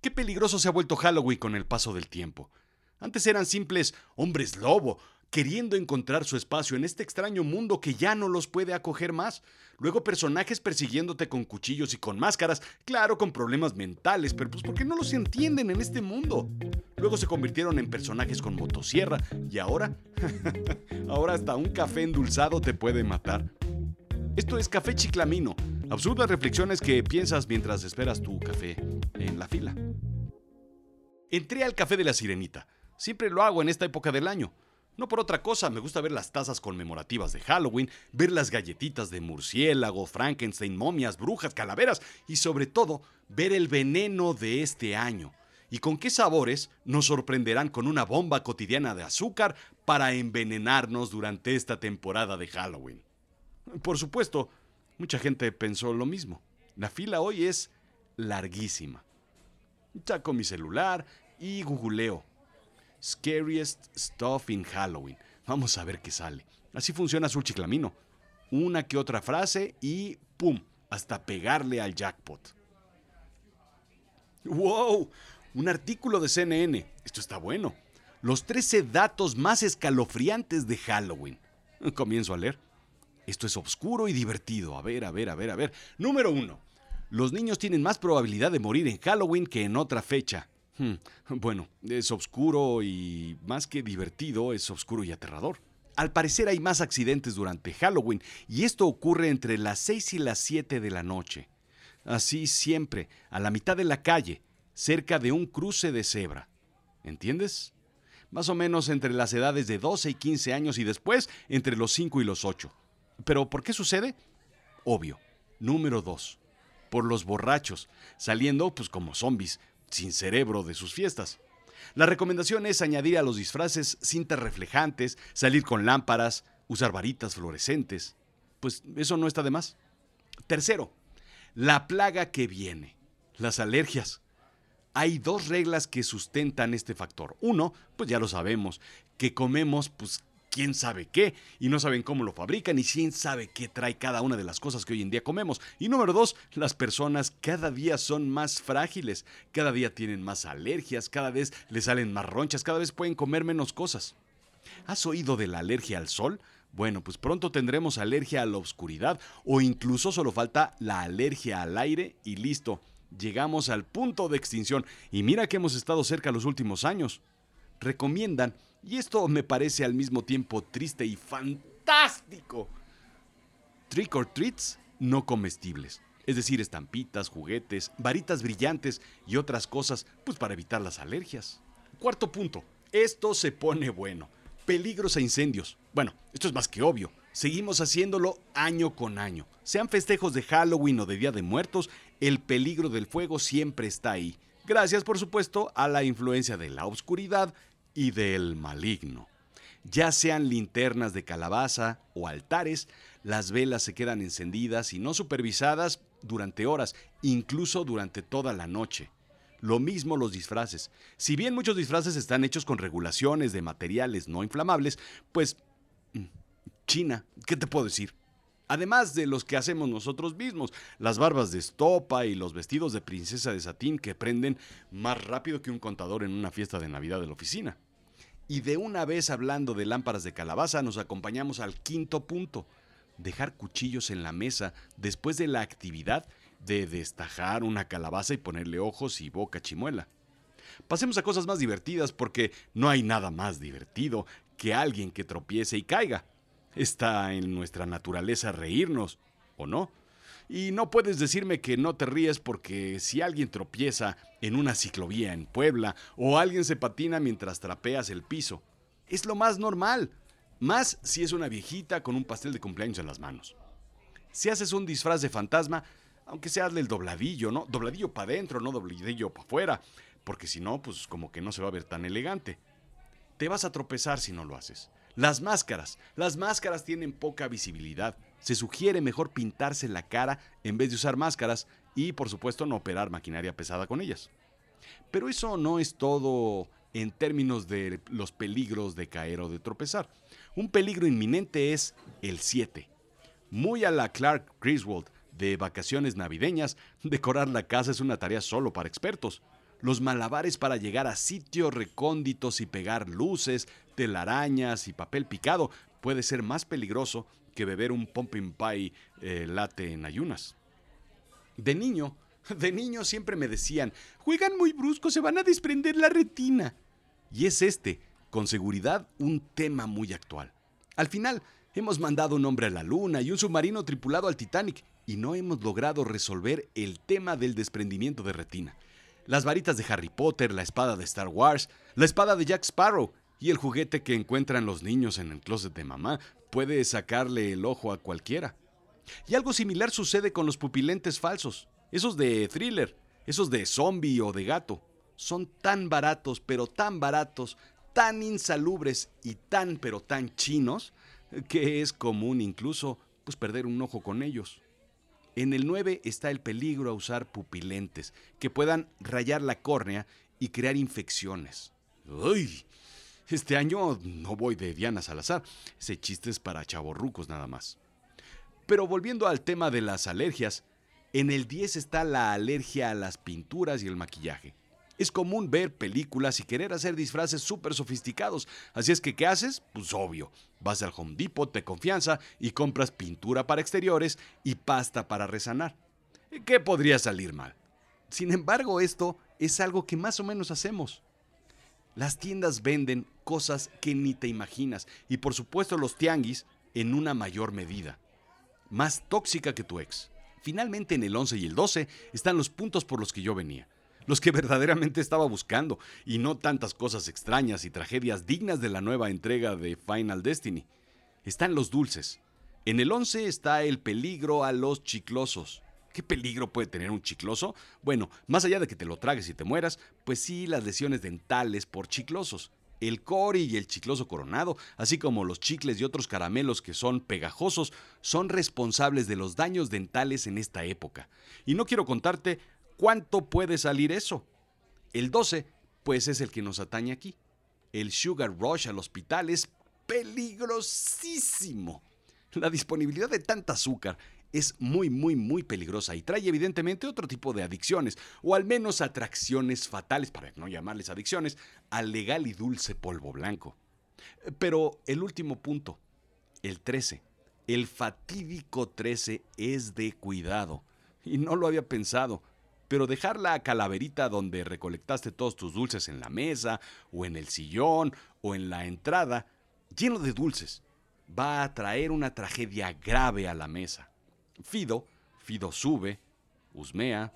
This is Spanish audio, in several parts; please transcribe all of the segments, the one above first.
Qué peligroso se ha vuelto Halloween con el paso del tiempo. Antes eran simples hombres lobo, queriendo encontrar su espacio en este extraño mundo que ya no los puede acoger más. Luego personajes persiguiéndote con cuchillos y con máscaras, claro, con problemas mentales, pero pues porque no los entienden en este mundo. Luego se convirtieron en personajes con motosierra y ahora, ahora hasta un café endulzado te puede matar. Esto es Café Chiclamino, absurdas reflexiones que piensas mientras esperas tu café en la fila. Entré al café de la sirenita. Siempre lo hago en esta época del año. No por otra cosa, me gusta ver las tazas conmemorativas de Halloween, ver las galletitas de murciélago, Frankenstein, momias, brujas, calaveras y sobre todo ver el veneno de este año. Y con qué sabores nos sorprenderán con una bomba cotidiana de azúcar para envenenarnos durante esta temporada de Halloween. Por supuesto, mucha gente pensó lo mismo. La fila hoy es larguísima. Saco mi celular y googleo Scariest Stuff in Halloween. Vamos a ver qué sale. Así funciona Azul Chiclamino. Una que otra frase y ¡pum! Hasta pegarle al jackpot. ¡Wow! Un artículo de CNN. Esto está bueno. Los 13 datos más escalofriantes de Halloween. Comienzo a leer. Esto es oscuro y divertido. A ver, a ver, a ver, a ver. Número 1. Los niños tienen más probabilidad de morir en Halloween que en otra fecha. Hmm, bueno, es oscuro y más que divertido, es oscuro y aterrador. Al parecer hay más accidentes durante Halloween y esto ocurre entre las 6 y las 7 de la noche. Así siempre, a la mitad de la calle, cerca de un cruce de cebra. ¿Entiendes? Más o menos entre las edades de 12 y 15 años y después entre los 5 y los 8. ¿Pero por qué sucede? Obvio. Número 2. Por los borrachos, saliendo pues como zombies, sin cerebro de sus fiestas. La recomendación es añadir a los disfraces cintas reflejantes, salir con lámparas, usar varitas fluorescentes. Pues eso no está de más. Tercero, la plaga que viene, las alergias. Hay dos reglas que sustentan este factor. Uno, pues ya lo sabemos, que comemos pues quién sabe qué y no saben cómo lo fabrican y quién sabe qué trae cada una de las cosas que hoy en día comemos. Y número dos, las personas cada día son más frágiles, cada día tienen más alergias, cada vez les salen más ronchas, cada vez pueden comer menos cosas. ¿Has oído de la alergia al sol? Bueno, pues pronto tendremos alergia a la oscuridad o incluso solo falta la alergia al aire y listo. Llegamos al punto de extinción y mira que hemos estado cerca los últimos años. Recomiendan y esto me parece al mismo tiempo triste y fantástico. Trick or treats no comestibles. Es decir, estampitas, juguetes, varitas brillantes y otras cosas, pues para evitar las alergias. Cuarto punto. Esto se pone bueno. Peligros e incendios. Bueno, esto es más que obvio. Seguimos haciéndolo año con año. Sean festejos de Halloween o de Día de Muertos, el peligro del fuego siempre está ahí. Gracias, por supuesto, a la influencia de la oscuridad y del maligno. Ya sean linternas de calabaza o altares, las velas se quedan encendidas y no supervisadas durante horas, incluso durante toda la noche. Lo mismo los disfraces. Si bien muchos disfraces están hechos con regulaciones de materiales no inflamables, pues... Mm, China, ¿qué te puedo decir? Además de los que hacemos nosotros mismos, las barbas de estopa y los vestidos de princesa de satín que prenden más rápido que un contador en una fiesta de Navidad de la oficina. Y de una vez hablando de lámparas de calabaza, nos acompañamos al quinto punto, dejar cuchillos en la mesa después de la actividad de destajar una calabaza y ponerle ojos y boca chimuela. Pasemos a cosas más divertidas porque no hay nada más divertido que alguien que tropiece y caiga. Está en nuestra naturaleza reírnos, ¿o no? Y no puedes decirme que no te ríes porque si alguien tropieza en una ciclovía en Puebla o alguien se patina mientras trapeas el piso, es lo más normal. Más si es una viejita con un pastel de cumpleaños en las manos. Si haces un disfraz de fantasma, aunque sea el dobladillo, ¿no? Dobladillo para adentro, no dobladillo para afuera, porque si no, pues como que no se va a ver tan elegante. Te vas a tropezar si no lo haces. Las máscaras. Las máscaras tienen poca visibilidad se sugiere mejor pintarse la cara en vez de usar máscaras y por supuesto no operar maquinaria pesada con ellas. Pero eso no es todo en términos de los peligros de caer o de tropezar. Un peligro inminente es el 7. Muy a la Clark Griswold de vacaciones navideñas, decorar la casa es una tarea solo para expertos. los malabares para llegar a sitios recónditos y pegar luces, telarañas y papel picado puede ser más peligroso que beber un pumpkin pie eh, latte en ayunas. De niño, de niño siempre me decían, juegan muy brusco, se van a desprender la retina. Y es este, con seguridad, un tema muy actual. Al final, hemos mandado un hombre a la Luna y un submarino tripulado al Titanic y no hemos logrado resolver el tema del desprendimiento de retina. Las varitas de Harry Potter, la espada de Star Wars, la espada de Jack Sparrow y el juguete que encuentran los niños en el closet de mamá puede sacarle el ojo a cualquiera. Y algo similar sucede con los pupilentes falsos, esos de thriller, esos de zombie o de gato. Son tan baratos, pero tan baratos, tan insalubres y tan, pero tan chinos, que es común incluso pues, perder un ojo con ellos. En el 9 está el peligro a usar pupilentes, que puedan rayar la córnea y crear infecciones. ¡Uy! Este año no voy de Diana Salazar. Ese chiste es para chavorrucos nada más. Pero volviendo al tema de las alergias, en el 10 está la alergia a las pinturas y el maquillaje. Es común ver películas y querer hacer disfraces súper sofisticados. Así es que, ¿qué haces? Pues obvio. Vas al Home Depot de confianza y compras pintura para exteriores y pasta para resanar. ¿Qué podría salir mal? Sin embargo, esto es algo que más o menos hacemos. Las tiendas venden cosas que ni te imaginas y por supuesto los tianguis en una mayor medida. Más tóxica que tu ex. Finalmente en el 11 y el 12 están los puntos por los que yo venía los que verdaderamente estaba buscando, y no tantas cosas extrañas y tragedias dignas de la nueva entrega de Final Destiny. Están los dulces. En el 11 está el peligro a los chiclosos. ¿Qué peligro puede tener un chicloso? Bueno, más allá de que te lo tragues y te mueras, pues sí las lesiones dentales por chiclosos. El cori y el chicloso coronado, así como los chicles y otros caramelos que son pegajosos, son responsables de los daños dentales en esta época. Y no quiero contarte ¿Cuánto puede salir eso? El 12, pues es el que nos atañe aquí. El Sugar Rush al hospital es peligrosísimo. La disponibilidad de tanta azúcar es muy, muy, muy peligrosa y trae evidentemente otro tipo de adicciones, o al menos atracciones fatales, para no llamarles adicciones, al legal y dulce polvo blanco. Pero el último punto, el 13, el fatídico 13 es de cuidado. Y no lo había pensado pero dejar la calaverita donde recolectaste todos tus dulces en la mesa, o en el sillón, o en la entrada, lleno de dulces, va a traer una tragedia grave a la mesa. Fido, Fido sube, husmea,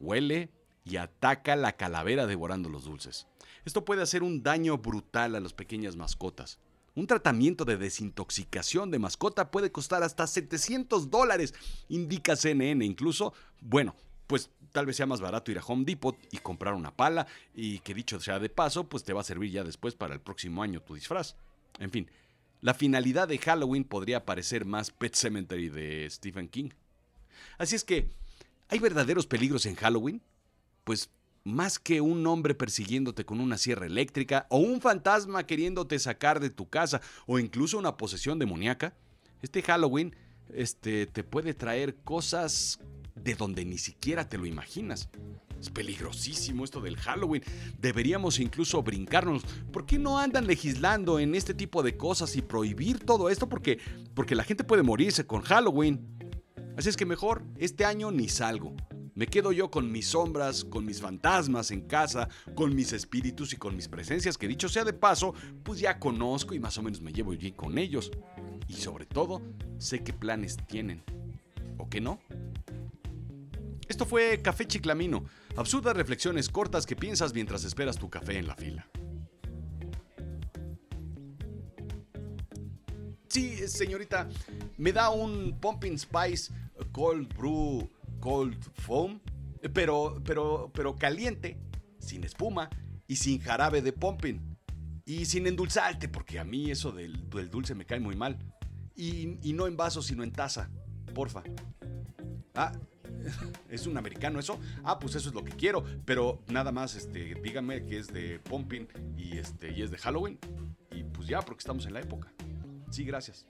huele y ataca la calavera devorando los dulces. Esto puede hacer un daño brutal a las pequeñas mascotas. Un tratamiento de desintoxicación de mascota puede costar hasta 700 dólares, indica CNN. Incluso, bueno, pues tal vez sea más barato ir a Home Depot y comprar una pala y que dicho sea de paso, pues te va a servir ya después para el próximo año tu disfraz. En fin, la finalidad de Halloween podría parecer más Pet Cemetery de Stephen King. Así es que, ¿hay verdaderos peligros en Halloween? Pues más que un hombre persiguiéndote con una sierra eléctrica o un fantasma queriéndote sacar de tu casa o incluso una posesión demoníaca, este Halloween este, te puede traer cosas de donde ni siquiera te lo imaginas. Es peligrosísimo esto del Halloween. Deberíamos incluso brincarnos. ¿Por qué no andan legislando en este tipo de cosas y prohibir todo esto? Porque, porque la gente puede morirse con Halloween. Así es que mejor este año ni salgo. Me quedo yo con mis sombras, con mis fantasmas en casa, con mis espíritus y con mis presencias, que dicho sea de paso, pues ya conozco y más o menos me llevo bien con ellos. Y sobre todo, sé qué planes tienen. ¿O qué no? Esto fue Café Chiclamino, absurdas reflexiones cortas que piensas mientras esperas tu café en la fila. Sí, señorita, me da un Pumpkin Spice Cold Brew Cold Foam, pero, pero, pero caliente, sin espuma y sin jarabe de pumpkin. Y sin endulzarte, porque a mí eso del, dulce me cae muy mal. Y, y no en vaso, sino en taza, porfa. Ah, ¿Es un americano eso? Ah, pues eso es lo que quiero. Pero nada más, este, díganme que es de Pumping y, este, y es de Halloween. Y pues ya, porque estamos en la época. Sí, gracias.